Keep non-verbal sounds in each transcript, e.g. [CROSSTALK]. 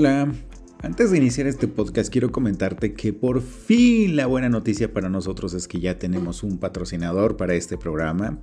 Hola, antes de iniciar este podcast quiero comentarte que por fin la buena noticia para nosotros es que ya tenemos un patrocinador para este programa.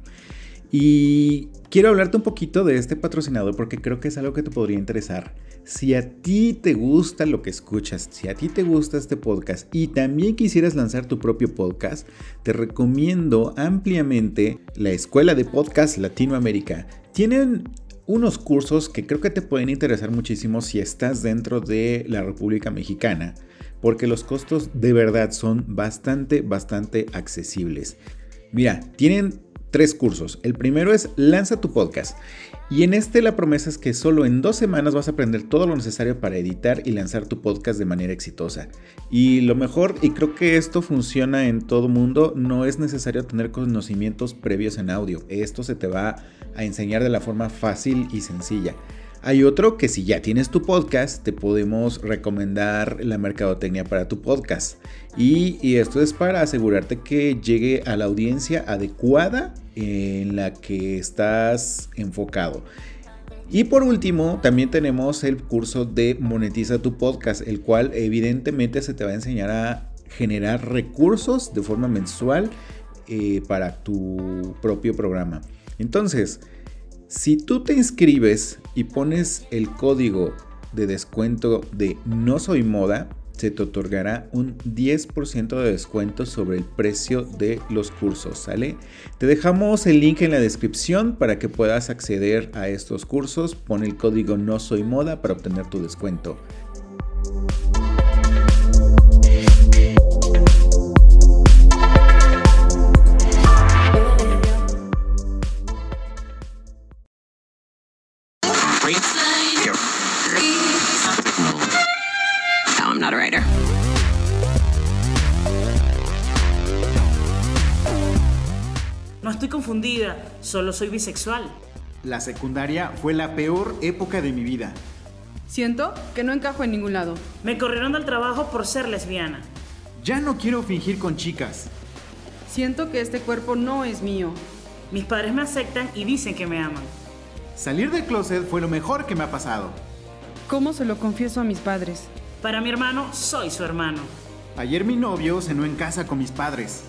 Y quiero hablarte un poquito de este patrocinador porque creo que es algo que te podría interesar. Si a ti te gusta lo que escuchas, si a ti te gusta este podcast y también quisieras lanzar tu propio podcast, te recomiendo ampliamente la Escuela de Podcast Latinoamérica. Tienen unos cursos que creo que te pueden interesar muchísimo si estás dentro de la República Mexicana, porque los costos de verdad son bastante, bastante accesibles. Mira, tienen tres cursos. El primero es Lanza tu podcast. Y en este la promesa es que solo en dos semanas vas a aprender todo lo necesario para editar y lanzar tu podcast de manera exitosa. Y lo mejor, y creo que esto funciona en todo mundo, no es necesario tener conocimientos previos en audio. Esto se te va a enseñar de la forma fácil y sencilla. Hay otro que si ya tienes tu podcast, te podemos recomendar la mercadotecnia para tu podcast. Y, esto es para asegurarte que llegue a la audiencia adecuada en la que estás enfocado. Y por último, también tenemos el curso de Monetiza tu podcast, el cual evidentemente se te va a enseñar a generar recursos de forma mensual eh, para tu propio programa. Entonces, si tú te inscribes y pones el código de descuento de no soy moda, se te otorgará un 10% de descuento sobre el precio de los cursos, ¿sale? Te dejamos el link en la descripción para que puedas acceder a estos cursos. Pon el código no soy moda para obtener tu descuento. Solo soy bisexual. La secundaria fue la peor época de mi vida. Siento que no encajo en ningún lado. Me corrieron del trabajo por ser lesbiana. Ya no quiero fingir con chicas. Siento que este cuerpo no es mío. Mis padres me aceptan y dicen que me aman. Salir del closet fue lo mejor que me ha pasado. ¿Cómo se lo confieso a mis padres? Para mi hermano, soy su hermano. Ayer mi novio cenó en casa con mis padres.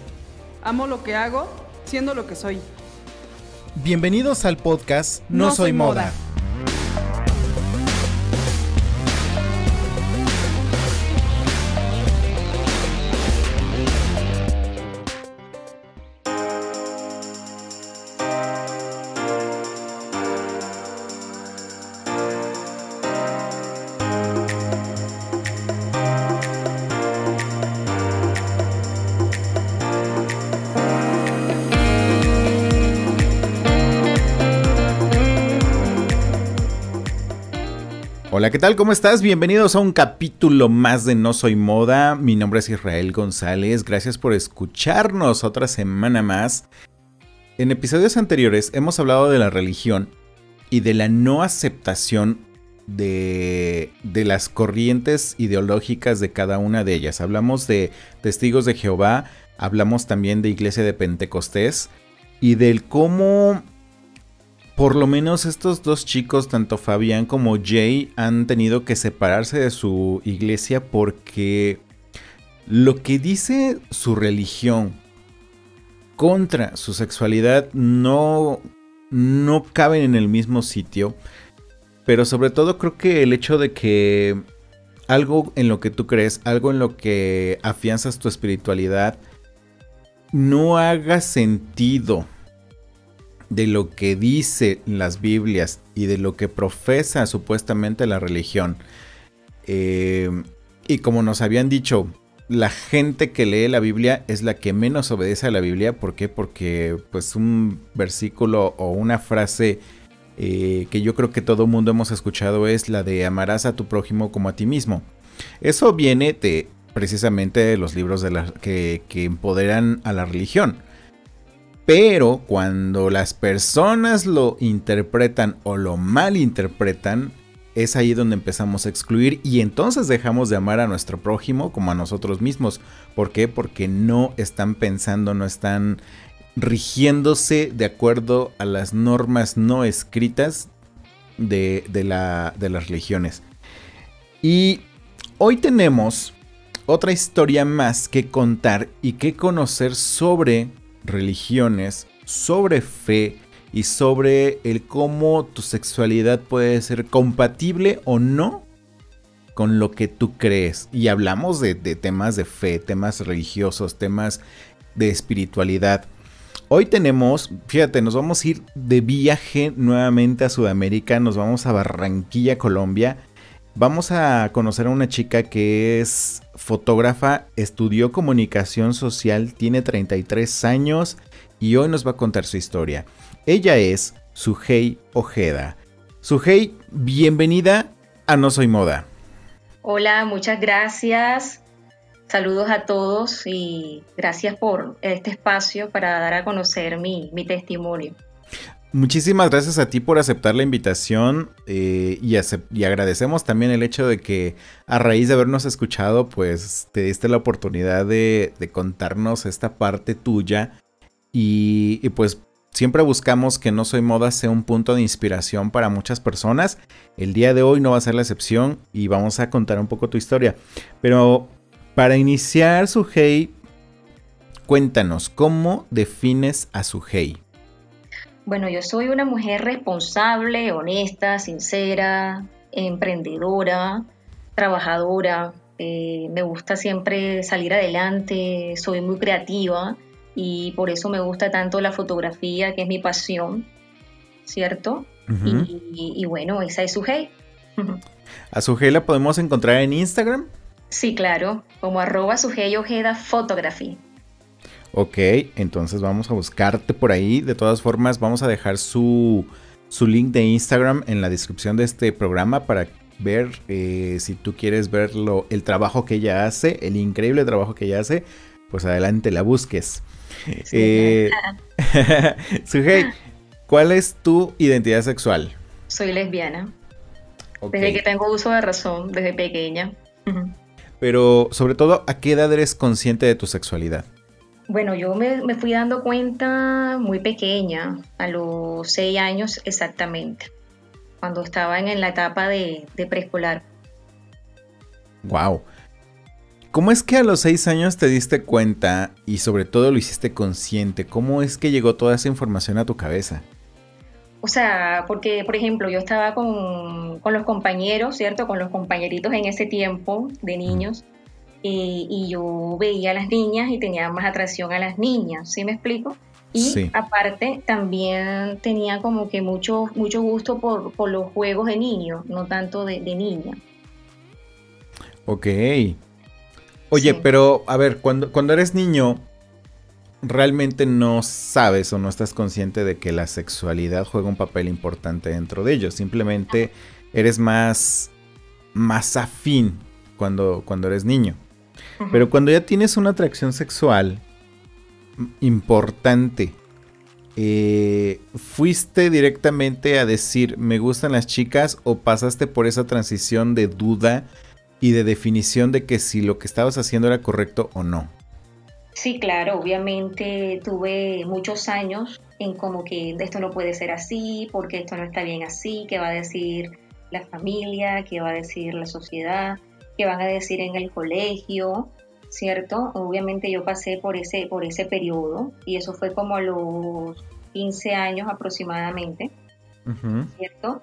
Amo lo que hago siendo lo que soy. Bienvenidos al podcast No, soy, moda. Hola, ¿qué tal? ¿Cómo estás? Bienvenidos a un capítulo más de No Soy Moda. Mi nombre es Israel González. Gracias por escucharnos otra semana más. En episodios anteriores hemos hablado de la religión y de la no aceptación de, de las corrientes ideológicas de cada una de ellas. Hablamos de testigos de Jehová, hablamos también de iglesia de Pentecostés y del cómo por lo menos estos dos chicos, tanto Fabián como Jay, han tenido que separarse de su iglesia porque lo que dice su religión contra su sexualidad no, no caben en el mismo sitio. Pero sobre todo creo que el hecho de que algo en lo que tú crees, algo en lo que afianzas tu espiritualidad, no haga sentido de lo que dice las Biblias y de lo que profesa supuestamente la religión. Eh, y como nos habían dicho, la gente que lee la Biblia es la que menos obedece a la Biblia. ¿Por qué? Porque pues un versículo o una frase eh, que yo creo que todo mundo hemos escuchado es la de amarás a tu prójimo como a ti mismo. Eso viene de precisamente de los libros de la, que, que empoderan a la religión. Pero cuando las personas lo interpretan o lo malinterpretan, es ahí donde empezamos a excluir y entonces dejamos de amar a nuestro prójimo como a nosotros mismos. ¿Por qué? Porque no están pensando, no están rigiéndose de acuerdo a las normas no escritas de, las religiones. Y hoy tenemos otra historia más que contar y que conocer sobre religiones, sobre fe y sobre el cómo tu sexualidad puede ser compatible o no con lo que tú crees. Y hablamos de, temas de fe, temas religiosos, temas de espiritualidad. Hoy tenemos, fíjate, nos vamos a ir de viaje nuevamente a Sudamérica, nos vamos a Barranquilla, Colombia. Vamos a conocer a una chica que es fotógrafa, estudió comunicación social, tiene 33 años y hoy nos va a contar su historia. Ella es Sujei Ojeda. Sujei, bienvenida a No Soy Moda. Hola, muchas gracias. Saludos a todos y gracias por este espacio para dar a conocer mi, testimonio. Muchísimas gracias a ti por aceptar la invitación eh, y, agradecemos también el hecho de que a raíz de habernos escuchado, pues te diste la oportunidad de, contarnos esta parte tuya y, pues siempre buscamos que No Soy Moda sea un punto de inspiración para muchas personas. El día de hoy no va a ser la excepción y vamos a contar un poco tu historia. Pero para iniciar, Sujei, cuéntanos, ¿cómo defines a Sujei? Bueno, yo soy una mujer responsable, honesta, sincera, emprendedora, trabajadora. Eh, me gusta siempre salir adelante, soy muy creativa y por eso me gusta tanto la fotografía, que es mi pasión, ¿cierto? y, y, bueno, esa es Sujei. [LAUGHS] ¿A Sujei la podemos encontrar en Instagram? Sí, claro, como arroba Ojeda Photography. Ok, entonces vamos a buscarte por ahí. De todas formas, vamos a dejar su, su link de Instagram en la descripción de este programa para ver eh, si tú quieres ver el trabajo que ella hace, el increíble trabajo que ella hace, pues adelante la busques. Eh, [LAUGHS] Sujei, ¿cuál es tu identidad sexual? Soy lesbiana. Desde que tengo uso de razón, desde pequeña. Pero sobre todo, ¿a qué edad eres consciente de tu sexualidad? Bueno, yo me, fui dando cuenta muy pequeña, a los seis años exactamente, cuando estaba en, la etapa de, preescolar. Wow. ¿Cómo es que a los seis años te diste cuenta y sobre todo lo hiciste consciente? ¿Cómo es que llegó toda esa información a tu cabeza? O sea, porque, por ejemplo, yo estaba con, los compañeros, ¿cierto? Con los compañeritos en ese tiempo de niños. Y, yo veía a las niñas y tenía más atracción a las niñas, ¿sí me explico? Y aparte también tenía como que mucho, mucho gusto por, los juegos de niños, no tanto de, de niña. Ok. Oye, pero a ver, cuando, cuando eres niño, realmente no sabes o no estás consciente de que la sexualidad juega un papel importante dentro de ello. Simplemente eres más, más afín cuando, cuando eres niño. Pero cuando ya tienes una atracción sexual importante, eh, ¿fuiste directamente a decir me gustan las chicas o pasaste por esa transición de duda y de definición de que si lo que estabas haciendo era correcto o no? Sí, claro, obviamente tuve muchos años en como que esto no puede ser así, porque esto no está bien así, qué va a decir la familia, qué va a decir la sociedad, qué van a decir en el colegio, ¿cierto? Obviamente yo pasé por ese, por ese periodo y eso fue como a los 15 años aproximadamente, ¿cierto?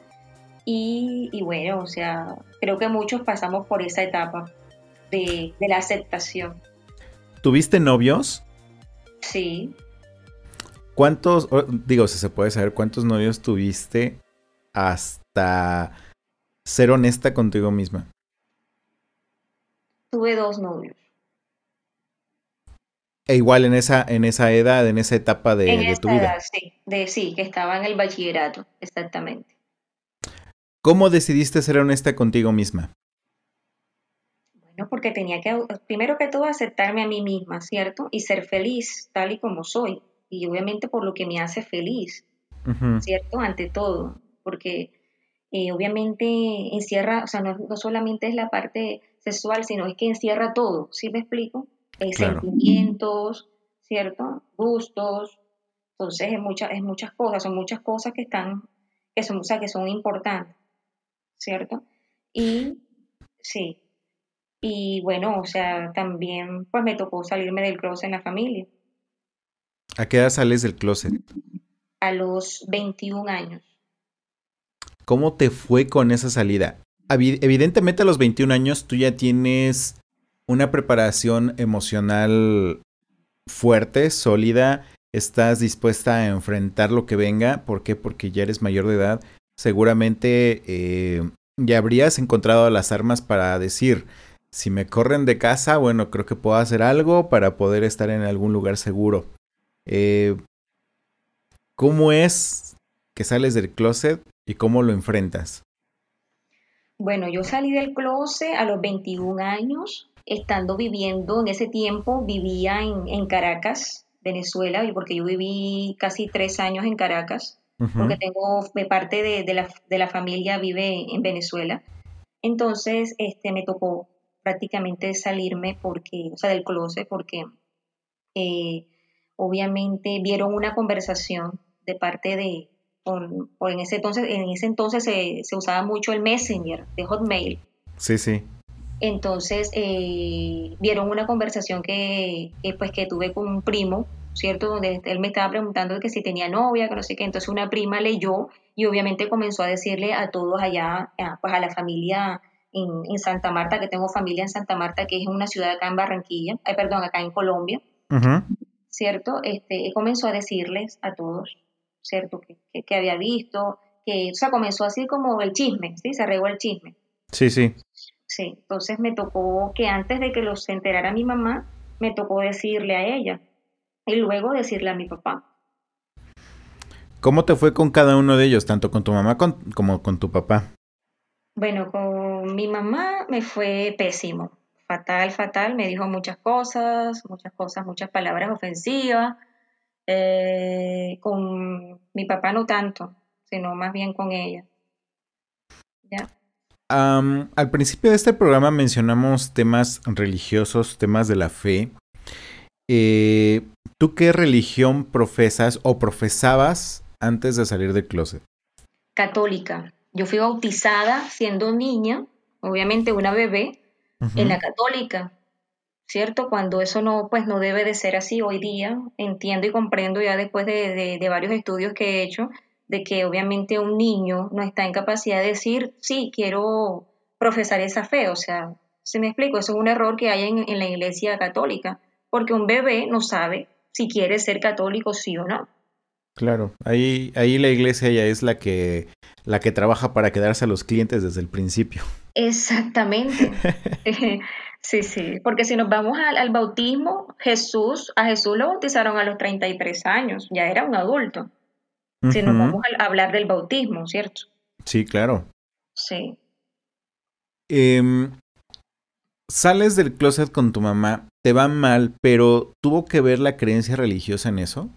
Y, bueno, o sea, creo que muchos pasamos por esa etapa de, de la aceptación. ¿Tuviste novios? Sí. ¿Cuántos, digo, si se puede saber, cuántos novios tuviste hasta ser honesta contigo misma? Tuve dos novios. E igual en esa, en esa edad, en esa etapa de, en tu vida. Edad, sí, de, sí, que estaba en el bachillerato, exactamente. ¿Cómo decidiste ser honesta contigo misma? ¿no? Porque tenía que, primero que todo, aceptarme a mí misma, ¿cierto? Y ser feliz tal y como soy. Y obviamente por lo que me hace feliz, ¿cierto? Ante todo, porque eh, obviamente encierra, o sea, no, solamente es la parte sexual, sino es que encierra todo, ¿sí me explico? Eh, sentimientos, ¿cierto? Gustos. Entonces es, mucha, es muchas cosas, son muchas cosas que están, que son, o sea, que son importantes, ¿cierto? Y Sí. Y bueno, o sea, también pues me tocó salirme del closet en la familia. ¿A qué edad sales del closet? A los 21 años. ¿Cómo te fue con esa salida? Evidentemente a los 21 años tú ya tienes una preparación emocional fuerte, sólida, estás dispuesta a enfrentar lo que venga. ¿Por qué? Porque ya eres mayor de edad. Seguramente eh, ya habrías encontrado las armas para decir, si me corren de casa, bueno, creo que puedo hacer algo para poder estar en algún lugar seguro. Eh, ¿Cómo es que sales del closet y cómo lo enfrentas? Bueno, yo salí del closet a los 21 años, estando viviendo en ese tiempo, vivía en, Caracas, Venezuela, porque yo viví casi tres años en Caracas, porque tengo parte de, la, de, la, familia vive en Venezuela. Entonces, este, me tocó prácticamente salirme porque, o sea, del closet, porque eh, obviamente vieron una conversación de parte de, por, en ese entonces, en ese entonces se, usaba mucho el Messenger de Hotmail. Sí, sí. Entonces eh, vieron una conversación que, pues que tuve con un primo, ¿cierto? Donde él me estaba preguntando que si tenía novia, que no sé qué. Entonces una prima leyó y obviamente comenzó a decirle a todos allá, pues a la familia en, en, Santa Marta, que tengo familia en Santa Marta, que es una ciudad acá en Barranquilla, ay, perdón, acá en Colombia, ¿cierto? Este, comenzó a decirles a todos ¿cierto? Que, que, había visto, que, o sea, comenzó así como el chisme, ¿sí? Se regó el chisme. Sí, sí. Sí, entonces me tocó que antes de que los enterara mi mamá, me tocó decirle a ella y luego decirle a mi papá. ¿Cómo te fue con cada uno de ellos, tanto con tu mamá como con tu papá? Bueno, con mi mamá me fue pésimo, fatal, fatal, me dijo muchas cosas, muchas cosas, muchas palabras ofensivas, eh, con mi papá no tanto, sino más bien con ella. al principio de este programa mencionamos temas religiosos, temas de la fe. Eh, ¿Tú qué religión profesas o profesabas antes de salir del closet? Católica. Yo fui bautizada siendo niña, obviamente una bebé, en la católica. ¿Cierto? Cuando eso no, pues no debe de ser así hoy día, entiendo y comprendo ya después de, varios estudios que he hecho, de que obviamente un niño no está en capacidad de decir, sí, quiero profesar esa fe, o sea, se me explico, eso es un error que hay en, la iglesia católica, porque un bebé no sabe si quiere ser católico sí o no. Claro, ahí, ahí la iglesia ya es la que, la que trabaja para quedarse a los clientes desde el principio. Exactamente. [LAUGHS] Sí, sí, porque si nos vamos al, bautismo, Jesús, a Jesús lo bautizaron a los 33 años, ya era un adulto. Si nos vamos a, hablar del bautismo, ¿cierto? Sí, claro. Sí. Em, sales del closet con tu mamá, te va mal, pero ¿tuvo que ver la creencia religiosa en eso?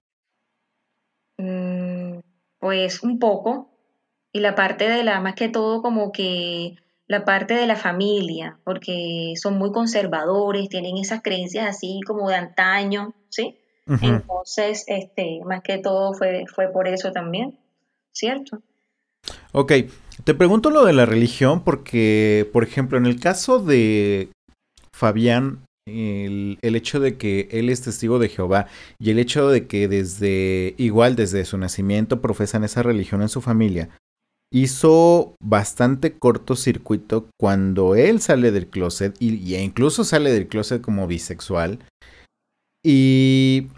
Mm, pues un poco. Y la parte de la, más que todo, como que la parte de la familia, porque son muy conservadores, tienen esas creencias así como de antaño, ¿sí? Entonces, este, más que todo fue, fue por eso también, ¿cierto? Ok, te pregunto lo de la religión porque, por ejemplo, en el caso de Fabián, el, el, hecho de que él es testigo de Jehová y el hecho de que desde, igual desde su nacimiento profesan esa religión en su familia, hizo bastante cortocircuito cuando él sale del closet y, incluso sale del closet como bisexual. Y,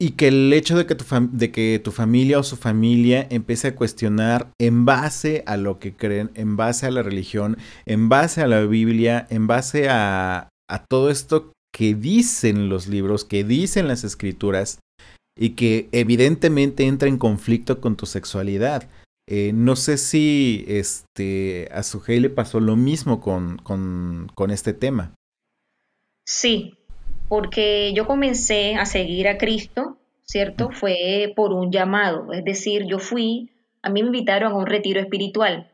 y que el hecho de que, tu de que tu familia o su familia empiece a cuestionar en base a lo que creen, en base a la religión, en base a la Biblia, en base a, a todo esto que dicen los libros, que dicen las escrituras y que evidentemente entra en conflicto con tu sexualidad. Eh, no sé si este, a Sujei le pasó lo mismo con, con, este tema. Sí, porque yo comencé a seguir a Cristo, ¿cierto? Fue por un llamado, es decir, yo fui, a mí me invitaron a un retiro espiritual,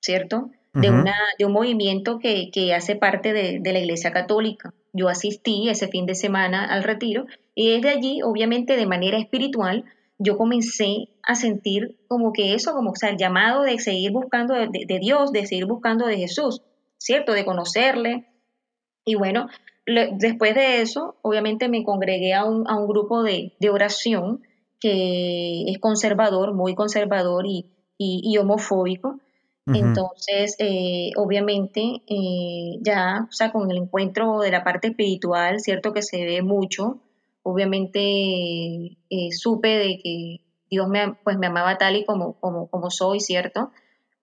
¿cierto? De, una, de un movimiento que, que hace parte de, de, la Iglesia Católica. Yo asistí ese fin de semana al retiro y desde allí, obviamente de manera espiritual, yo comencé a sentir como que eso, como o sea, el llamado de seguir buscando de, Dios, de seguir buscando de Jesús, ¿cierto? De conocerle. Y bueno, después de eso, obviamente me congregué a un, a un grupo de, de, oración que es conservador, muy conservador y, y, homofóbico. Entonces, eh, obviamente, eh, ya, o sea, con el encuentro de la parte espiritual, cierto que se ve mucho, obviamente eh, supe de que Dios me, pues, me amaba tal y como, como, como soy, ¿cierto?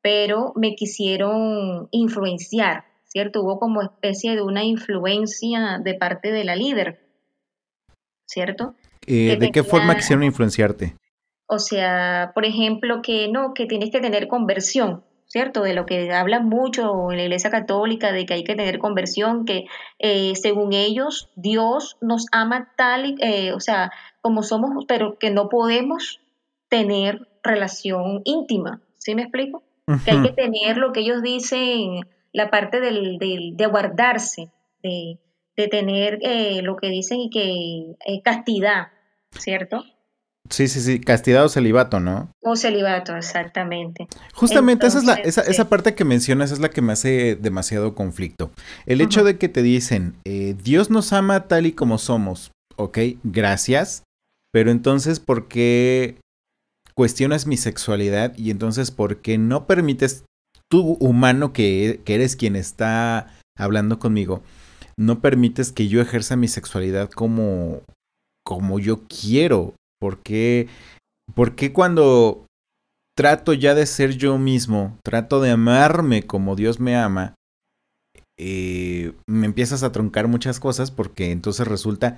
Pero me quisieron influenciar, ¿cierto? Hubo como especie de una influencia de parte de la líder, ¿cierto? ¿De qué forma quisieron influenciarte? O sea, por ejemplo, que no, que tienes que tener conversión, ¿cierto? De lo que hablan mucho en la Iglesia Católica, de que hay que tener conversión, que eh, según ellos Dios nos ama tal, eh, o sea, como somos, pero que no podemos tener relación íntima, ¿sí me explico? Que hay que tener lo que ellos dicen, la parte del, de guardarse, de, tener eh, lo que dicen y que castidad, ¿cierto? Sí, sí, sí, castidad o celibato, ¿no? O celibato, exactamente. Justamente esa es la, esa, esa, parte que mencionas es la que me hace demasiado conflicto. El hecho de que te dicen, eh, Dios nos ama tal y como somos, ok, gracias, pero entonces, ¿por qué cuestionas mi sexualidad y entonces por qué no permites, tú humano que, eres quien está hablando conmigo, no permites que yo ejerza mi sexualidad como, como yo quiero? ¿Por qué, cuando trato ya de ser yo mismo, trato de amarme como Dios me ama, eh, me empiezas a truncar muchas cosas porque entonces resulta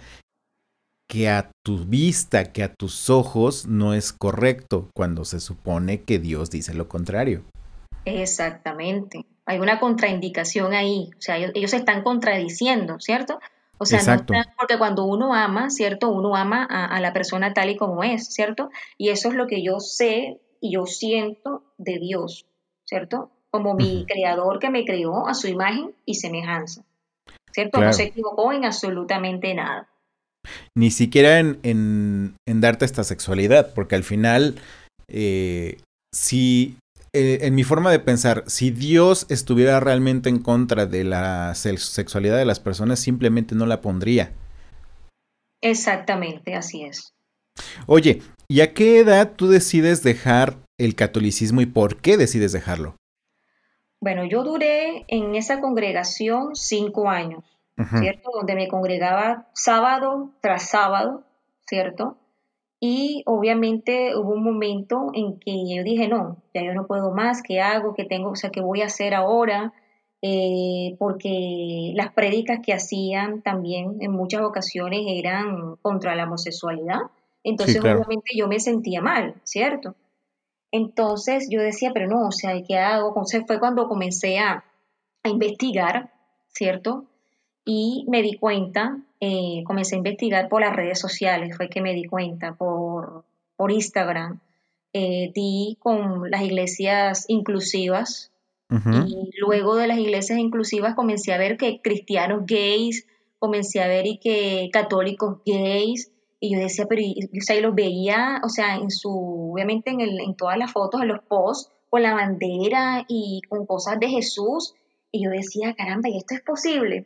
que a tu vista, que a tus ojos no es correcto cuando se supone que Dios dice lo contrario. Exactamente. Hay una contraindicación ahí. O sea, ellos, se están contradiciendo, ¿cierto? O sea, no, porque cuando uno ama, ¿cierto? Uno ama a, la persona tal y como es, ¿cierto? Y eso es lo que yo sé y yo siento de Dios, ¿cierto? Como mi creador que me creó a su imagen y semejanza, ¿cierto? No se equivocó en absolutamente nada. Ni siquiera en, en, darte esta sexualidad, porque al final, eh, si eh, en mi forma de pensar, si Dios estuviera realmente en contra de la sexualidad de las personas, simplemente no la pondría. Exactamente, así es. Oye, ¿y a qué edad tú decides dejar el catolicismo y por qué decides dejarlo? Bueno, yo duré en esa congregación cinco años, ¿cierto? Donde me congregaba sábado tras sábado, ¿cierto? Y obviamente hubo un momento en que yo dije, no, ya yo no puedo más, ¿qué hago? ¿Qué tengo? O sea, ¿qué voy a hacer ahora? Eh, porque las prédicas que hacían también en muchas ocasiones eran contra la homosexualidad. Entonces, obviamente yo me sentía mal, ¿cierto? Entonces yo decía, pero no, o sea, ¿qué hago? Entonces fue cuando comencé a, a investigar, ¿cierto? Y me di cuenta eh, comencé a investigar por las redes sociales, fue que me di cuenta, por, por Instagram. Eh, di con las iglesias inclusivas y luego de las iglesias inclusivas comencé a ver que cristianos gays, comencé a ver y que católicos gays, y yo decía, pero, y, o sea, y los veía, o sea, en su, obviamente en, el, en todas las fotos, en los posts, con la bandera y con cosas de Jesús, y yo decía, caramba, ¿y esto es posible?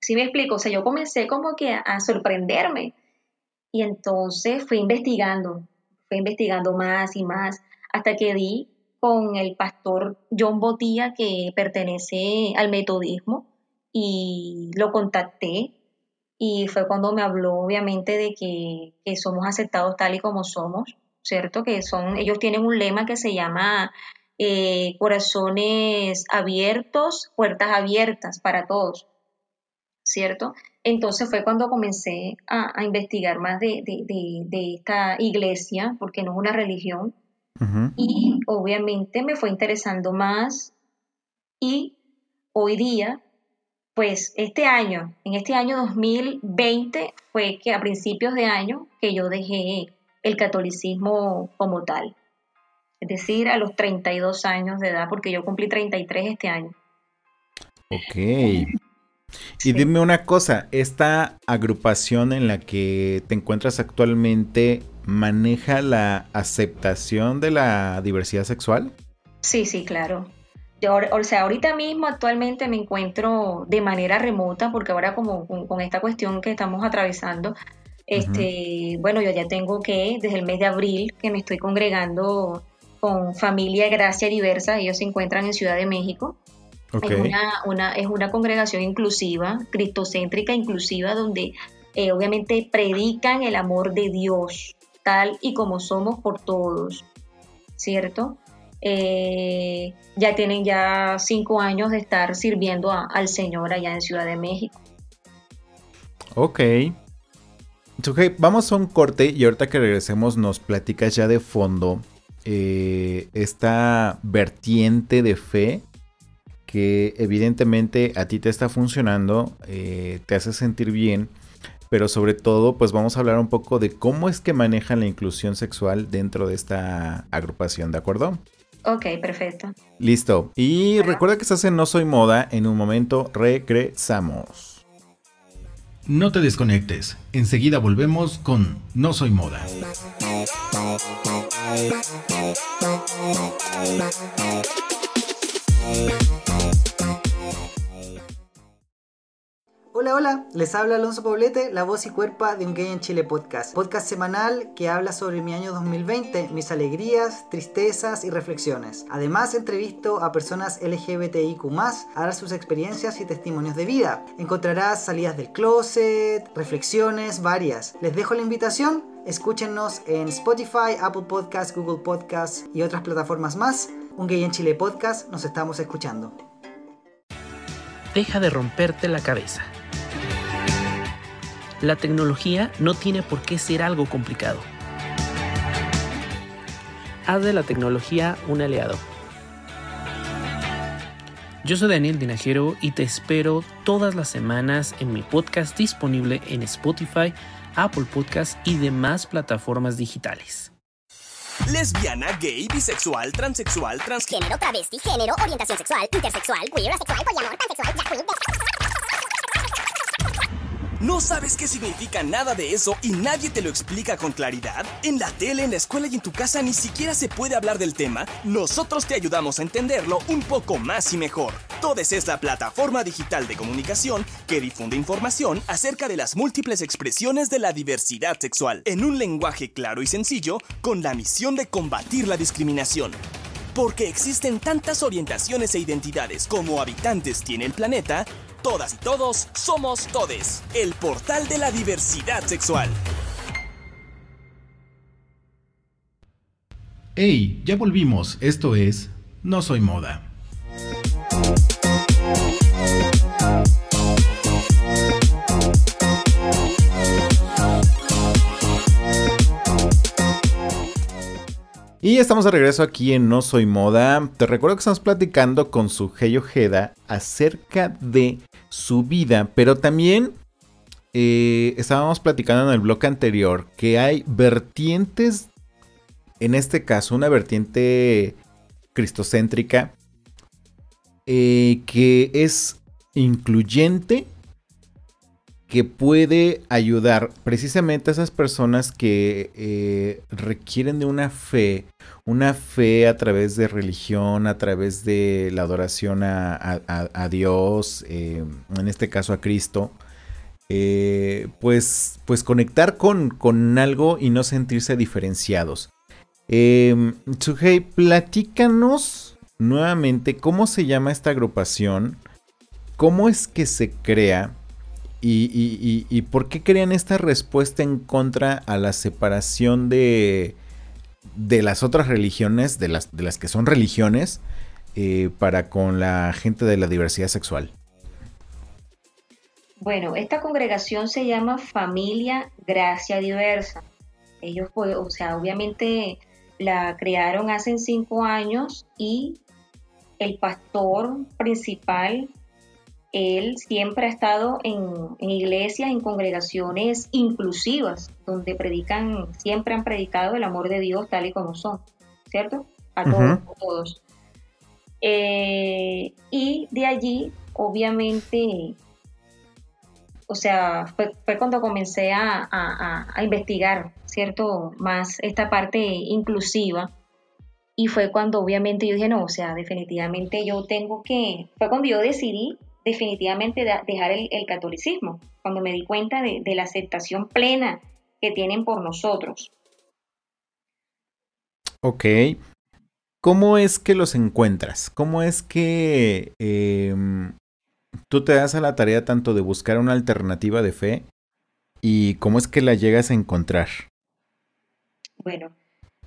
¿Sí me explico? O sea, yo comencé como que a, sorprenderme. Y entonces fui investigando, fui investigando más y más, hasta que di con el pastor John Botía, que pertenece al metodismo, y lo contacté. Y fue cuando me habló, obviamente, de que, que somos aceptados tal y como somos, ¿cierto? Que son, ellos tienen un lema que se llama eh, corazones abiertos, puertas abiertas para todos. ¿Cierto? Entonces fue cuando comencé a, investigar más de, esta iglesia, porque no es una religión, y obviamente me fue interesando más y hoy día, pues este año, en este año 2020 fue que a principios de año que yo dejé el catolicismo como tal, es decir, a los 32 años de edad, porque yo cumplí 33 este año. Ok. Y dime una cosa, ¿esta agrupación en la que te encuentras actualmente maneja la aceptación de la diversidad sexual? Sí, sí, claro. o sea, ahorita mismo actualmente me encuentro de manera remota porque ahora como con, esta cuestión que estamos atravesando, este, bueno, yo ya tengo que desde el mes de abril que me estoy congregando con familia Gracia Diversa, ellos se encuentran en Ciudad de México. Es, una, es una congregación inclusiva, cristocéntrica inclusiva, donde eh, obviamente predican el amor de Dios, tal y como somos por todos, ¿cierto? Eh, ya tienen ya cinco años de estar sirviendo al Señor allá en Ciudad de México. Ok. vamos a un corte y ahorita que regresemos nos platicas ya de fondo eh, esta vertiente de fe que evidentemente a ti te está funcionando, eh, te hace sentir bien, pero sobre todo pues vamos a hablar un poco de cómo es que manejan la inclusión sexual dentro de esta agrupación, ¿de acuerdo? Ok, perfecto. Listo. Y recuerda que estás en No Soy Moda. En un momento regresamos. No te desconectes. Enseguida volvemos con No Soy Moda. Hola, hola, les habla Alonso Poblete, la voz y cuerpa de Un Gay en Chile podcast. Podcast semanal que habla sobre mi año 2020, mis alegrías, tristezas y reflexiones. Además, entrevisto a personas LGBTIQ, dar sus experiencias y testimonios de vida. Encontrarás salidas del closet, reflexiones varias. Les dejo la invitación, escúchenos en Spotify, Apple Podcasts, Google Podcasts y otras plataformas más. Un Gay en Chile podcast, nos estamos escuchando. Deja de romperte la cabeza la tecnología no tiene por qué ser algo complicado. Haz de la tecnología un aliado. Yo soy Daniel Dinajero y te espero todas las semanas en mi podcast disponible en Spotify, Apple Podcasts y demás plataformas digitales. Lesbiana, gay, bisexual, transexual, transgénero, travesti, género, orientación sexual, intersexual, queer, asexual, poliamor, pansexual, ¿No sabes qué significa nada de eso y nadie te lo explica con claridad? En la tele, en la escuela y en tu casa ni siquiera se puede hablar del tema. Nosotros te ayudamos a entenderlo un poco más y mejor. Todes es la plataforma digital de comunicación que difunde información acerca de las múltiples expresiones de la diversidad sexual en un lenguaje claro y sencillo con la misión de combatir la discriminación. Porque existen tantas orientaciones e identidades como habitantes tiene el planeta, Todas y todos somos Todes, el portal de la diversidad sexual. Hey, ya volvimos. Esto es No Soy Moda. Y estamos de regreso aquí en No Soy Moda. Te recuerdo que estamos platicando con Sugei Ojeda acerca de su vida, pero también eh, estábamos platicando en el blog anterior que hay vertientes, en este caso una vertiente cristocéntrica, eh, que es incluyente que puede ayudar precisamente a esas personas que eh, requieren de una fe, una fe a través de religión, a través de la adoración a, Dios, eh, en este caso a Cristo, eh, pues, pues conectar con, con, algo y no sentirse diferenciados. Eh, platícanos nuevamente cómo se llama esta agrupación, cómo es que se crea ¿Y, por qué crean esta respuesta en contra a la separación de, de las otras religiones, de las, de las que son religiones, eh, para con la gente de la diversidad sexual? Bueno, esta congregación se llama Familia Gracia Diversa. Ellos, pues, o sea, obviamente la crearon hace cinco años y el pastor principal él siempre ha estado en, iglesias, en congregaciones inclusivas, donde predican, siempre han predicado el amor de Dios tal y como son, ¿cierto? A todos. Eh, y de allí, obviamente, o sea, fue, cuando comencé a, investigar, ¿cierto? Más esta parte inclusiva. Y fue cuando obviamente yo dije, no, o sea, definitivamente yo tengo que, fue cuando yo decidí definitivamente dejar el, catolicismo, cuando me di cuenta de, la aceptación plena que tienen por nosotros. Ok. ¿Cómo es que los encuentras? ¿Cómo es que em, tú te das a la tarea tanto de buscar una alternativa de fe y cómo es que la llegas a encontrar? Bueno,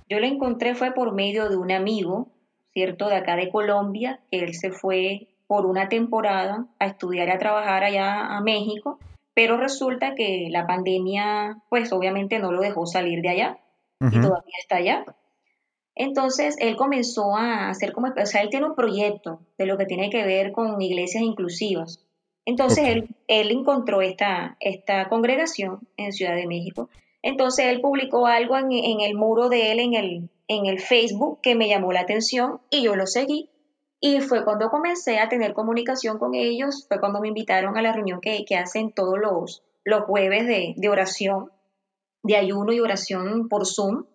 yo la encontré fue por medio de un amigo, ¿cierto? De acá de Colombia, que él se fue por una temporada a estudiar y a trabajar allá a México, pero resulta que la pandemia, pues obviamente no lo dejó salir de allá y todavía está allá. Entonces él comenzó a hacer como, o sea, él tiene un proyecto de lo que tiene que ver con iglesias inclusivas. Entonces él, él, encontró esta, esta congregación en Ciudad de México. Entonces él publicó algo en, en, el muro de él en el, en el Facebook que me llamó la atención y yo lo seguí. Y fue cuando comencé a tener comunicación con ellos, fue cuando me invitaron a la reunión que, hacen todos los, los jueves de, oración, de ayuno y oración por Zoom,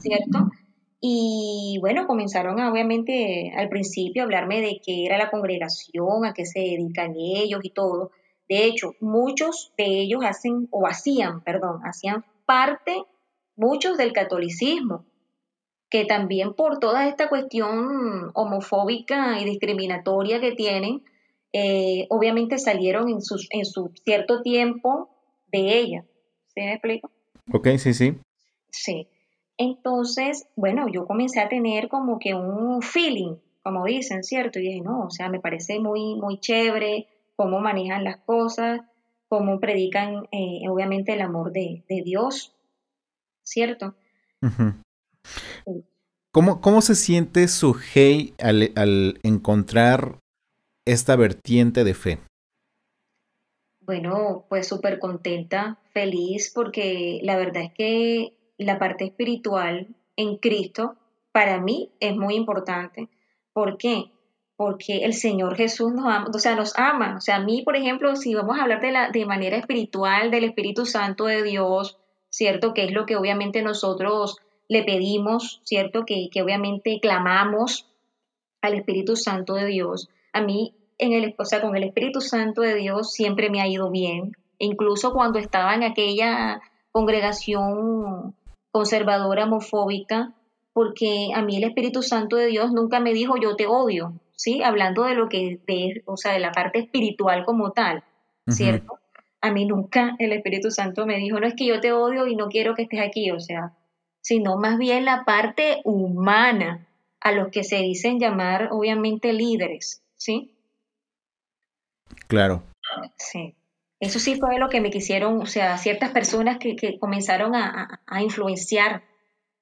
¿cierto? Y bueno, comenzaron a, obviamente al principio a hablarme de qué era la congregación, a qué se dedican ellos y todo. De hecho, muchos de ellos hacen, o hacían, perdón, hacían parte, muchos del catolicismo que también por toda esta cuestión homofóbica y discriminatoria que tienen, eh, obviamente salieron en, sus, en su cierto tiempo de ella. ¿Sí me explico? Ok, sí, sí. Sí. Entonces, bueno, yo comencé a tener como que un feeling, como dicen, ¿cierto? Y dije, no, o sea, me parece muy, muy chévere cómo manejan las cosas, cómo predican, eh, obviamente, el amor de, Dios, ¿cierto? ¿Cómo, ¿Cómo, se siente su hey al, al encontrar esta vertiente de fe? Bueno, pues súper contenta, feliz, porque la verdad es que la parte espiritual en Cristo para mí es muy importante. ¿Por qué? Porque el Señor Jesús nos ama, o sea, nos ama. O sea, a mí, por ejemplo, si vamos a hablar de, la, de manera espiritual del Espíritu Santo de Dios, ¿cierto? Que es lo que obviamente nosotros le pedimos, ¿cierto? Que, obviamente clamamos al Espíritu Santo de Dios. A mí, en el, o sea, con el Espíritu Santo de Dios siempre me ha ido bien. Incluso cuando estaba en aquella congregación conservadora, homofóbica, porque a mí el Espíritu Santo de Dios nunca me dijo yo te odio, ¿sí? Hablando de lo que, de, o sea, de la parte espiritual como tal, ¿cierto? A mí nunca el Espíritu Santo me dijo, no es que yo te odio y no quiero que estés aquí, o sea, sino más bien la parte humana, a los que se dicen llamar obviamente líderes, ¿sí? Claro. Sí. Eso sí fue lo que me quisieron, o sea, ciertas personas que, comenzaron a, influenciar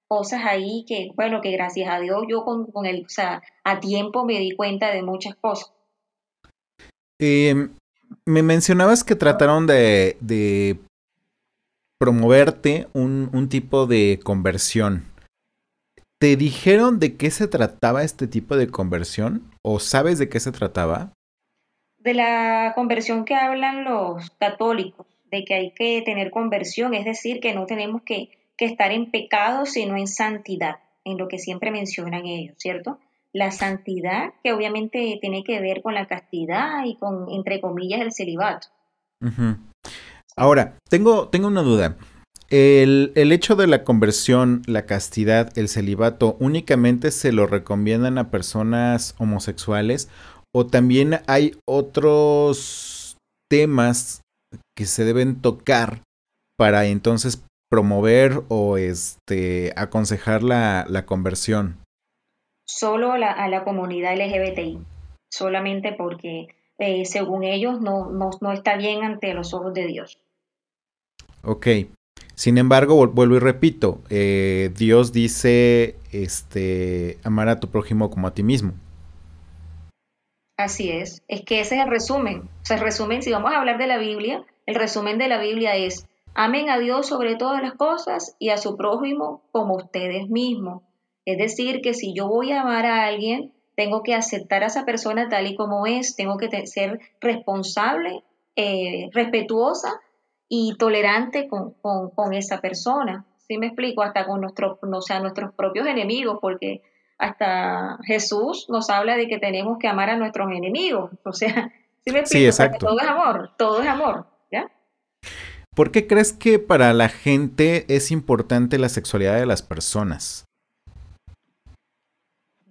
cosas ahí que, bueno, que gracias a Dios yo con, con el, o sea, a tiempo me di cuenta de muchas cosas. Em, me mencionabas que trataron de promoverte un, tipo de conversión. ¿Te dijeron de qué se trataba este tipo de conversión? ¿O sabes de qué se trataba? De la conversión que hablan los católicos, de que hay que tener conversión, es decir, que no tenemos que, que estar en pecado, sino en santidad, en lo que siempre mencionan ellos, ¿cierto? La santidad que obviamente tiene que ver con la castidad y con, entre comillas, el celibato. Ahora, tengo, tengo una duda. El, hecho de la conversión, la castidad, el celibato, ¿únicamente se lo recomiendan a personas homosexuales? ¿O también hay otros temas que se deben tocar para entonces promover o este, aconsejar la, conversión? Solo a la, la comunidad LGBTI, solamente porque eh, según ellos no, no, está bien ante los ojos de Dios. Ok. Sin embargo, vuelvo y repito, eh, Dios dice este, amar a tu prójimo como a ti mismo. Así es, es que ese es el resumen. O sea, el resumen, si vamos a hablar de la Biblia, el resumen de la Biblia es, amen a Dios sobre todas las cosas y a su prójimo como ustedes mismos. Es decir, que si yo voy a amar a alguien, tengo que aceptar a esa persona tal y como es, tengo que ser responsable, eh, respetuosa y tolerante con, esa persona. ¿Sí me explico? Hasta con nuestros, o sea, nuestros propios enemigos, porque hasta Jesús nos habla de que tenemos que amar a nuestros enemigos. O sea, ¿sí me explico? Sí, exacto. todo es amor, todo es amor, ¿ya? ¿Por qué crees que para la gente es importante la sexualidad de las personas?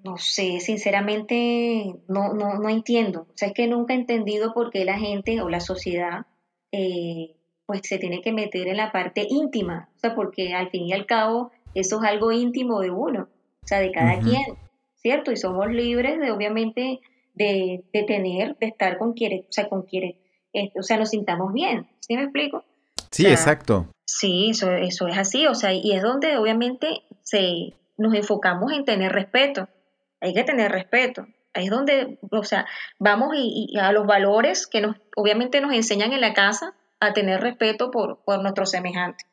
No sé, sinceramente no, no, no entiendo. O sea, es que nunca he entendido por qué la gente o la sociedad eh, pues se tiene que meter en la parte íntima. O sea, porque al fin y al cabo eso es algo íntimo de uno, o sea, de cada quien, ¿cierto? Y somos libres de, obviamente, de, de, tener, de estar con quien, o sea, con quien, este, o sea, nos sintamos bien, ¿sí me explico? Sí, exacto. Sí, eso, eso es así, o sea, y es donde obviamente se, nos enfocamos en tener respeto, hay que tener respeto. Ahí es donde, o sea, vamos y, a los valores que nos, obviamente nos enseñan en la casa a tener respeto por, por nuestros semejantes.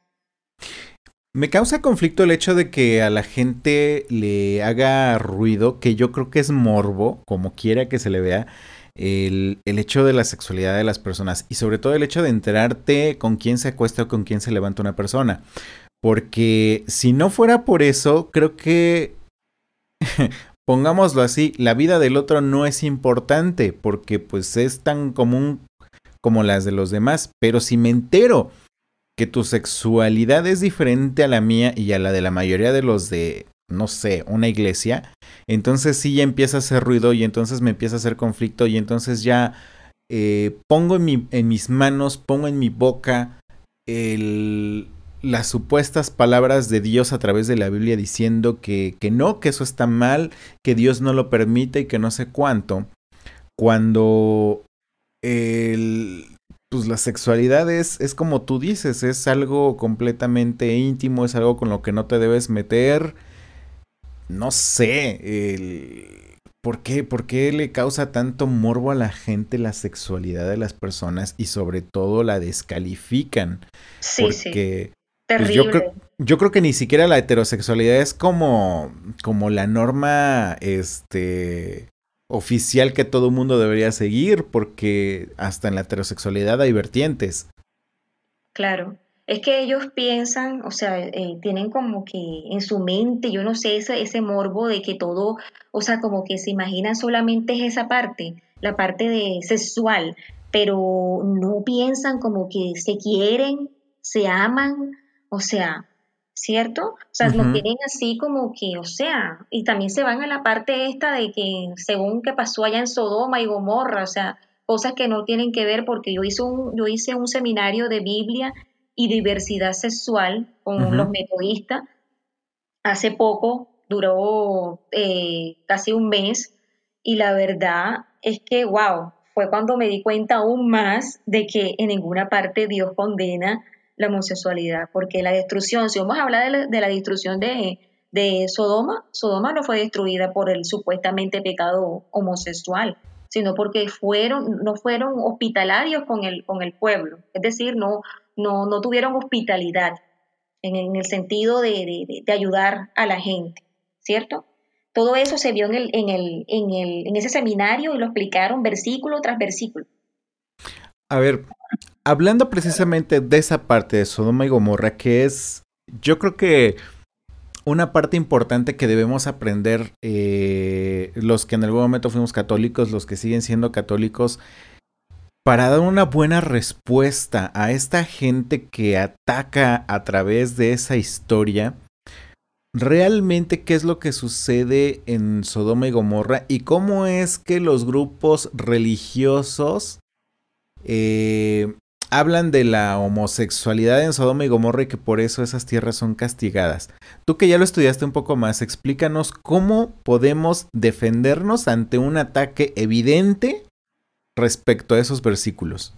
Me causa conflicto el hecho de que a la gente le haga ruido, que yo creo que es morbo, como quiera que se le vea, el, el, hecho de la sexualidad de las personas y sobre todo el hecho de enterarte con quién se acuesta o con quién se levanta una persona. Porque si no fuera por eso, creo que [LAUGHS] pongámoslo así, la vida del otro no es importante porque pues es tan común como las de los demás, pero si me entero que tu sexualidad es diferente a la mía y a la de la mayoría de los de, no sé, una iglesia, entonces sí ya empieza a hacer ruido y entonces me empieza a hacer conflicto y entonces ya eh, pongo en, mi, en mis manos, pongo en mi boca las supuestas palabras de Dios a través de la Biblia diciendo que, que, no, que eso está mal, que Dios no lo permite y que no sé cuánto, cuando el, pues la sexualidad es, es como tú dices, es algo completamente íntimo, es algo con lo que no te debes meter. No sé, el, ¿por, qué, ¿por qué le causa tanto morbo a la gente la sexualidad de las personas y sobre todo la descalifican? Sí, Porque pues yo, creo, yo creo que ni siquiera la heterosexualidad es como, como la norma este, oficial que todo mundo debería seguir, porque hasta en la heterosexualidad hay vertientes. Claro, es que ellos piensan, o sea, eh, tienen como que en su mente, yo no sé, ese, ese morbo de que todo, o sea, como que se imaginan solamente esa parte, la parte de sexual, pero no piensan como que se quieren, se aman, o sea, ¿cierto? O sea, lo tienen así como que, o sea, y también se van a la parte esta de que según que pasó allá en Sodoma y Gomorra, o sea, cosas que no tienen que ver porque yo hice un, yo hice un seminario de Biblia y diversidad sexual con los metodistas. Hace poco, duró eh, casi un mes y la verdad es que, wow, fue cuando me di cuenta aún más de que en ninguna parte Dios condena la homosexualidad, porque la destrucción, si vamos a hablar de la, de la destrucción de, de, Sodoma, Sodoma no fue destruida por el supuestamente pecado homosexual, sino porque fueron, no fueron hospitalarios con el, con el pueblo, es decir, no, no, no tuvieron hospitalidad en, en el sentido de, de, de, ayudar a la gente, ¿cierto? Todo eso se vio en, el, en, el, en, el, en ese seminario y lo explicaron versículo tras versículo. A ver, hablando precisamente de esa parte de Sodoma y Gomorra, que es, yo creo que una parte importante que debemos aprender eh, los que en algún momento fuimos católicos, los que siguen siendo católicos, para dar una buena respuesta a esta gente que ataca a través de esa historia, realmente qué es lo que sucede en Sodoma y Gomorra y cómo es que los grupos religiosos eh, hablan de la homosexualidad en Sodoma y Gomorra y que por eso esas tierras son castigadas. Tú que ya lo estudiaste un poco más, explícanos cómo podemos defendernos ante un ataque evidente respecto a esos versículos.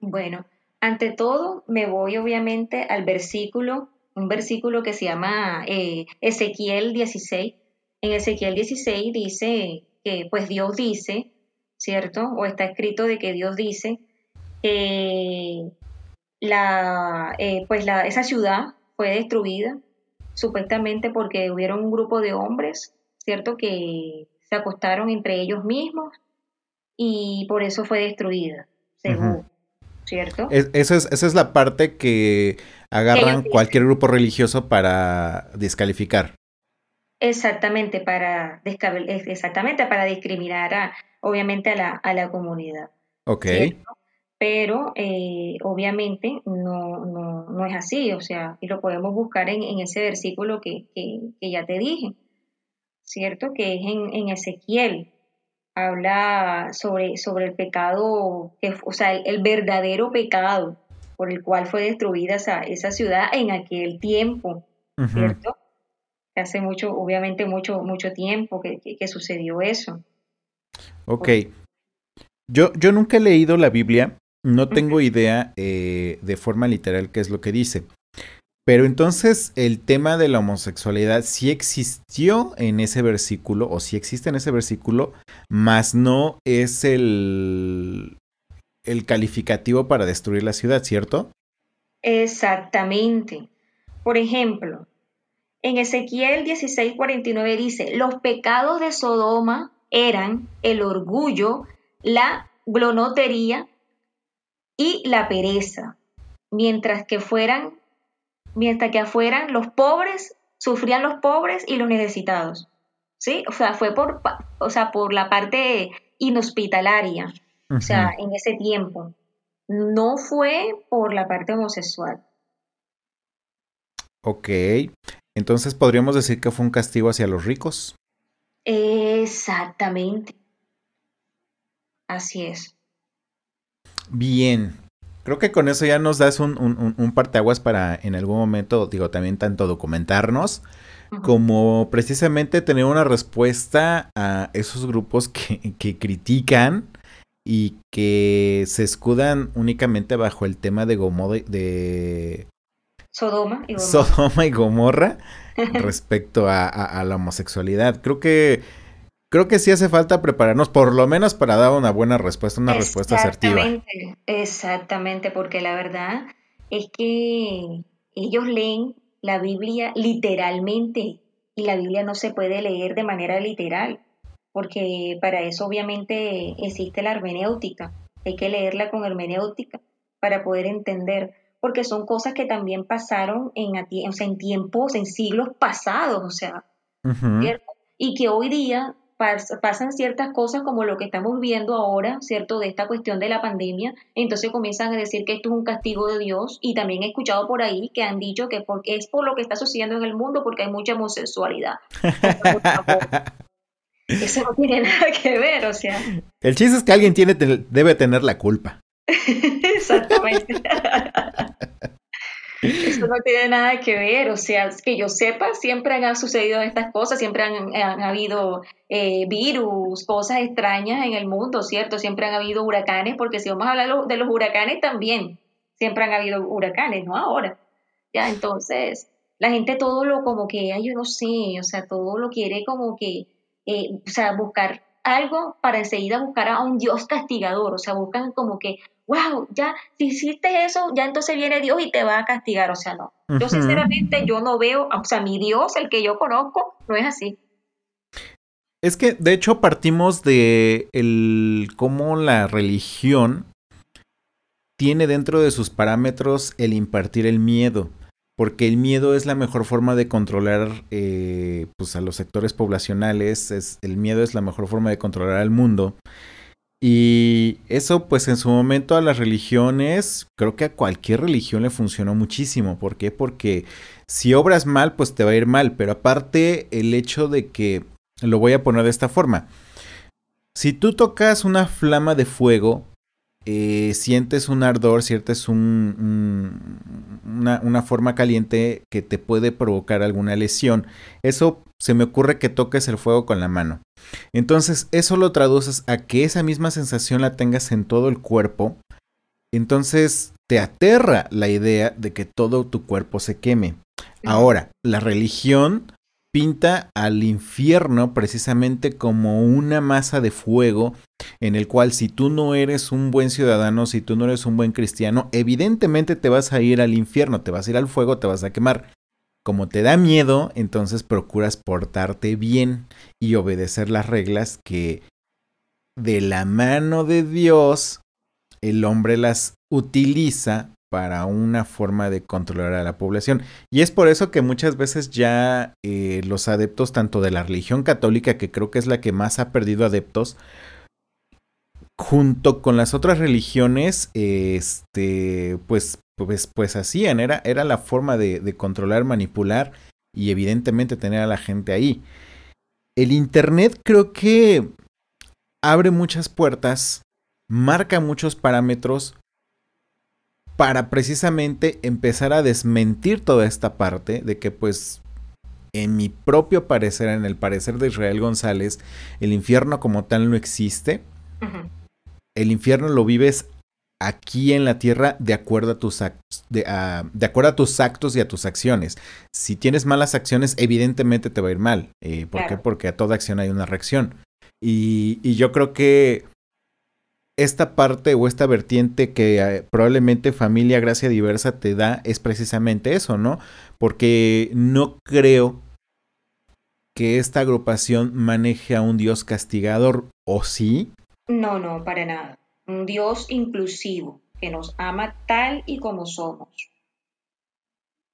Bueno, ante todo me voy obviamente al versículo, un versículo que se llama eh, Ezequiel 16. En Ezequiel 16 dice que pues Dios dice, ¿cierto? O está escrito de que Dios dice eh, la, eh, pues la, esa ciudad fue destruida supuestamente porque hubieron un grupo de hombres, ¿cierto? Que se acostaron entre ellos mismos y por eso fue destruida, según, ¿cierto? esa, es, esa es la parte que agarran cualquier grupo religioso para descalificar. Exactamente, para, exactamente, para discriminar a, obviamente a la, a la comunidad. Ok. Pero eh, obviamente no, no, no, es así, o sea, y lo podemos buscar en, en ese versículo que, que, que, ya te dije, ¿cierto? Que es en, en Ezequiel, habla sobre, sobre el pecado, que, o sea, el, verdadero pecado por el cual fue destruida esa, esa ciudad en aquel tiempo, ¿cierto? Hace mucho, obviamente mucho, mucho tiempo que, que, sucedió eso. Ok. Yo, yo nunca he leído la Biblia, no tengo idea eh, de forma literal qué es lo que dice. Pero entonces el tema de la homosexualidad sí existió en ese versículo, o sí existe en ese versículo, mas no es el, el calificativo para destruir la ciudad, ¿cierto? Exactamente. Por ejemplo, en Ezequiel 16:49 dice, los pecados de Sodoma eran el orgullo, la glonotería y la pereza, mientras que fueran mientras que afuera los pobres sufrían los pobres y los necesitados. ¿Sí? O sea, fue por, o sea, por la parte inhospitalaria, o sea, en ese tiempo. No fue por la parte homosexual. Ok, entonces podríamos decir que fue un castigo hacia los ricos. Exactamente. Así es. Bien, Creo que con eso ya nos das un, un, parteaguas para en algún momento, digo, también tanto documentarnos como precisamente tener una respuesta a esos grupos que, que, critican y que se escudan únicamente bajo el tema de, de Sodoma y Gomorra, Sodoma y Gomorra [LAUGHS] respecto a, a, la homosexualidad. Creo que creo que sí hace falta prepararnos por lo menos para dar una buena respuesta, una respuesta asertiva. Exactamente, porque la verdad es que ellos leen la Biblia literalmente y la Biblia no se puede leer de manera literal, porque para eso obviamente existe la hermenéutica. Hay que leerla con hermenéutica para poder entender, porque son cosas que también pasaron en, en tiempos, en siglos pasados, o sea, y que hoy día pasan ciertas cosas como lo que estamos viendo ahora, ¿cierto? De esta cuestión de la pandemia, entonces comienzan a decir que esto es un castigo de Dios y también he escuchado por ahí que han dicho que porque es por lo que está sucediendo en el mundo porque hay mucha homosexualidad. [LAUGHS] Eso no tiene nada que ver, o sea. El chiste es que alguien tiene, debe tener la culpa. [LAUGHS] Exactamente. [LAUGHS] Eso no tiene nada que ver, o sea, que yo sepa, siempre han sucedido estas cosas, siempre han, habido eh, virus, cosas extrañas en el mundo, ¿cierto? Siempre han habido huracanes, porque si vamos a hablar de los huracanes también, siempre han habido huracanes, no ahora. Ya, entonces, la gente todo lo como que, ay, yo no sé, o sea, todo lo quiere como que, eh, o sea, buscar algo para enseguida buscar a un Dios castigador, o sea, buscan como que, wow, ya, si hiciste eso, ya entonces viene Dios y te va a castigar, o sea, no. Yo sinceramente, yo no veo, o sea, mi Dios, el que yo conozco, no es así. Es que, de hecho, partimos de el cómo la religión tiene dentro de sus parámetros el impartir el miedo porque el miedo es la mejor forma de controlar eh, pues a los sectores poblacionales, es, el miedo es la mejor forma de controlar al mundo. Y eso pues en su momento a las religiones, creo que a cualquier religión le funcionó muchísimo. ¿Por qué? Porque si obras mal, pues te va a ir mal. Pero aparte el hecho de que, lo voy a poner de esta forma, si tú tocas una flama de fuego, eh, sientes un ardor, sientes un, una, una, forma caliente que te puede provocar alguna lesión. Eso se me ocurre que toques el fuego con la mano. Entonces, eso lo traduces a que esa misma sensación la tengas en todo el cuerpo. Entonces, te aterra la idea de que todo tu cuerpo se queme. Ahora, la religión pinta al infierno precisamente como una masa de fuego en el cual si tú no eres un buen ciudadano, si tú no eres un buen cristiano, evidentemente te vas a ir al infierno, te vas a ir al fuego, te vas a quemar. Como te da miedo, entonces procuras portarte bien y obedecer las reglas que de la mano de Dios el hombre las utiliza para una forma de controlar a la población. Y es por eso que muchas veces ya eh, los adeptos tanto de la religión católica, que creo que es la que más ha perdido adeptos, junto con las otras religiones, este, pues, pues, pues hacían, era, era la forma de, de controlar, manipular y evidentemente tener a la gente ahí. El Internet creo que abre muchas puertas, marca muchos parámetros para precisamente empezar a desmentir toda esta parte de que pues en mi propio parecer, en el parecer de Israel González, el infierno como tal no existe. El infierno lo vives aquí en la tierra de acuerdo a tus actos, de, acuerdo a tus actos y a tus acciones. Si tienes malas acciones, evidentemente te va a ir mal. Eh, ¿Por qué? Porque a toda acción hay una reacción. Y, y, yo creo que esta parte o esta vertiente que eh, probablemente familia gracia diversa te da es precisamente eso, ¿no? Porque no creo que esta agrupación maneje a un Dios castigador, ¿o sí? No, no, para nada. Un Dios inclusivo, que nos ama tal y como somos.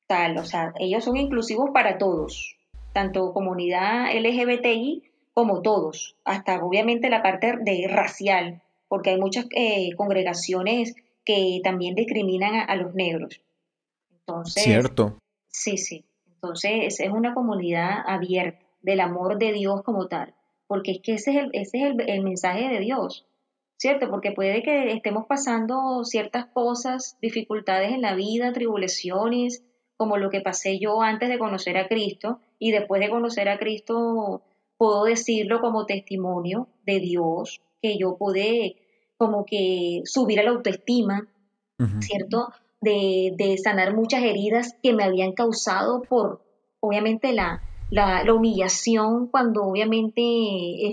Tal, o sea, ellos son inclusivos para todos, tanto comunidad LGBTI como todos, hasta obviamente la parte de racial, porque hay muchas eh, congregaciones que también discriminan a, los negros. Entonces, Cierto. Sí, sí. Entonces es una comunidad abierta del amor de Dios como tal, porque es que ese es el, ese es el, mensaje de Dios, ¿cierto? Porque puede que estemos pasando ciertas cosas, dificultades en la vida, tribulaciones, como lo que pasé yo antes de conocer a Cristo, y después de conocer a Cristo puedo decirlo como testimonio de Dios, que yo pude como que subir a la autoestima, ¿cierto? De, de, sanar muchas heridas que me habían causado por, obviamente, la, la, humillación cuando obviamente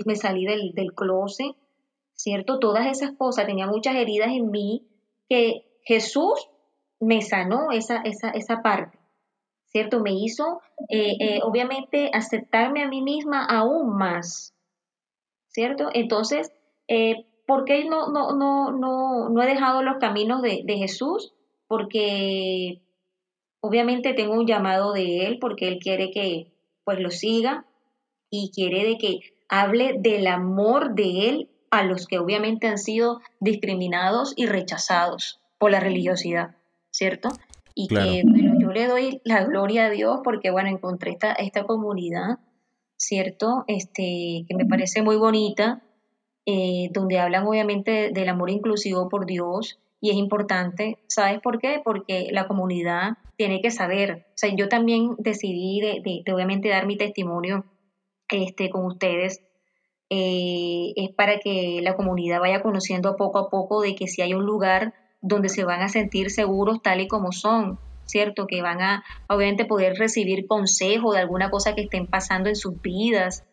me salí del, del closet, ¿cierto? Todas esas cosas, tenía muchas heridas en mí que Jesús me sanó esa, esa, esa parte, ¿cierto? Me hizo, eh, eh, obviamente, aceptarme a mí misma aún más, ¿cierto? Entonces, eh, ¿Por qué no, no, no, no, no he dejado los caminos de, Jesús? Porque obviamente tengo un llamado de Él, porque Él quiere que pues lo siga y quiere de que hable del amor de Él a los que obviamente han sido discriminados y rechazados por la religiosidad, ¿cierto? Y que bueno, yo le doy la gloria a Dios porque bueno, encontré esta, esta comunidad, ¿cierto? Este, que me parece muy bonita, eh, donde hablan obviamente del amor inclusivo por Dios y es importante, ¿sabes por qué? Porque la comunidad tiene que saber, o sea, yo también decidí de, obviamente dar mi testimonio este, con ustedes, eh, es para que la comunidad vaya conociendo poco a poco de que si hay un lugar donde se van a sentir seguros tal y como son, ¿cierto? Que van a obviamente poder recibir consejo de alguna cosa que estén pasando en sus vidas,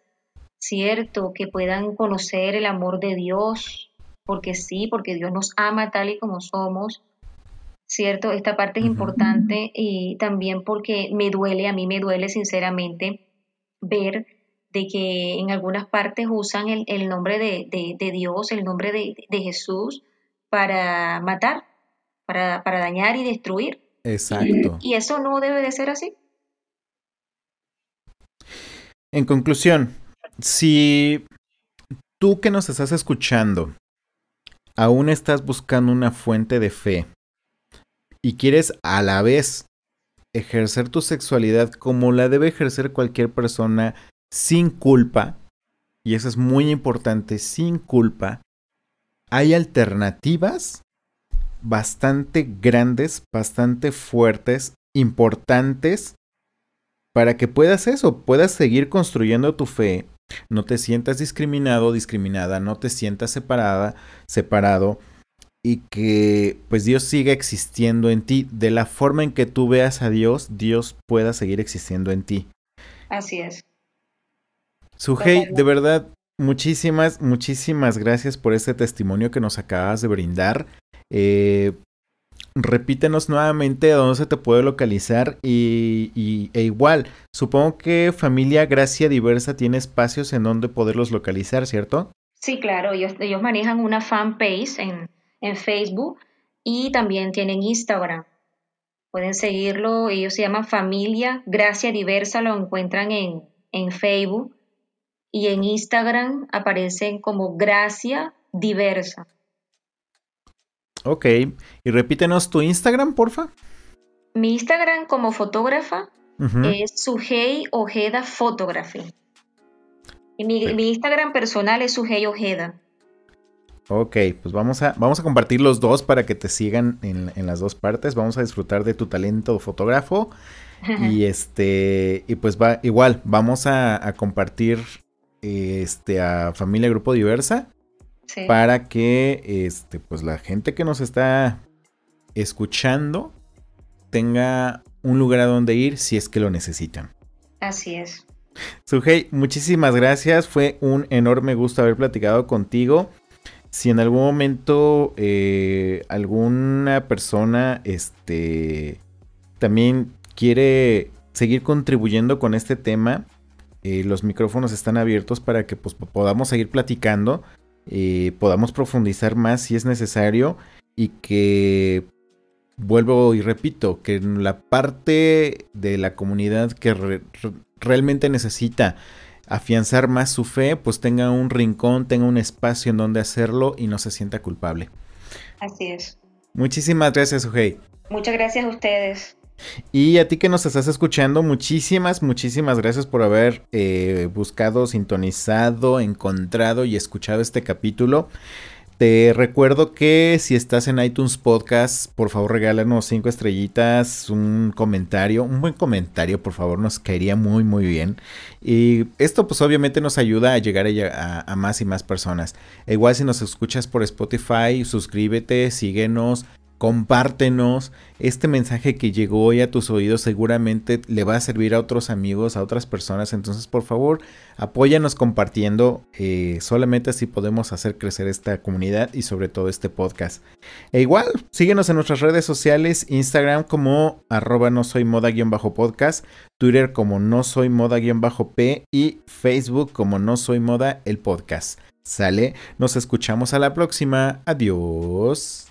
¿cierto? Que puedan conocer el amor de Dios, porque sí, porque Dios nos ama tal y como somos, ¿cierto? Esta parte es importante y también porque me duele, a mí me duele sinceramente ver de que en algunas partes usan el, nombre de, Dios, el nombre de, Jesús para matar, para, dañar y destruir. Exacto. y eso no debe de ser así. En conclusión, si tú que nos estás escuchando aún estás buscando una fuente de fe y quieres a la vez ejercer tu sexualidad como la debe ejercer cualquier persona sin culpa, y eso es muy importante, sin culpa, hay alternativas bastante grandes, bastante fuertes, importantes, para que puedas eso, puedas seguir construyendo tu fe no te sientas discriminado, discriminada, no te sientas separada, separado y que pues Dios siga existiendo en ti. De la forma en que tú veas a Dios, Dios pueda seguir existiendo en ti. Así es. Sujei, de verdad, muchísimas, muchísimas gracias por este testimonio que nos acabas de brindar. Eh, repítenos nuevamente dónde se te puede localizar y, e igual, supongo que Familia Gracia Diversa tiene espacios en donde poderlos localizar, ¿cierto? Sí, claro, ellos, ellos manejan una fanpage en, en Facebook y también tienen Instagram. Pueden seguirlo, ellos se llaman Familia Gracia Diversa, lo encuentran en, en Facebook y en Instagram aparecen como Gracia Diversa. Ok, y repítenos tu Instagram, porfa. Mi Instagram como fotógrafa es Sujei Ojeda Photography. Y mi, Instagram personal es Sujei Ojeda. Ok, pues vamos a, vamos a compartir los dos para que te sigan en, las dos partes. Vamos a disfrutar de tu talento fotógrafo. y este, y pues va, igual, vamos a, compartir este a Familia Grupo Diversa. Para que este, pues la gente que nos está escuchando tenga un lugar a donde ir si es que lo necesitan. Así es. Sujei, muchísimas gracias. Fue un enorme gusto haber platicado contigo. Si en algún momento eh, alguna persona este, también quiere seguir contribuyendo con este tema, eh, los micrófonos están abiertos para que pues, podamos seguir platicando, eh, podamos profundizar más si es necesario y que vuelvo y repito, que la parte de la comunidad que realmente necesita afianzar más su fe, pues tenga un rincón, tenga un espacio en donde hacerlo y no se sienta culpable. Así es. Muchísimas gracias, Ujei. Muchas gracias a ustedes. Y a ti que nos estás escuchando, muchísimas, muchísimas gracias por haber eh, buscado, sintonizado, encontrado y escuchado este capítulo. Te recuerdo que si estás en iTunes Podcast, por favor regálanos cinco estrellitas, un comentario, un buen comentario, por favor, nos caería muy, muy bien. Y esto pues obviamente nos ayuda a llegar a, a más y más personas. E igual si nos escuchas por Spotify, suscríbete, síguenos, compártenos. Este mensaje que llegó hoy a tus oídos seguramente le va a servir a otros amigos, a otras personas. Entonces, por favor, apóyanos compartiendo. Eh, solamente así podemos hacer crecer esta comunidad y sobre todo este podcast. E igual, síguenos en nuestras redes sociales, Instagram como arroba no soy moda-podcast, Twitter como no soy moda-p y Facebook como no soy moda el podcast. Sale, nos escuchamos a la próxima. Adiós.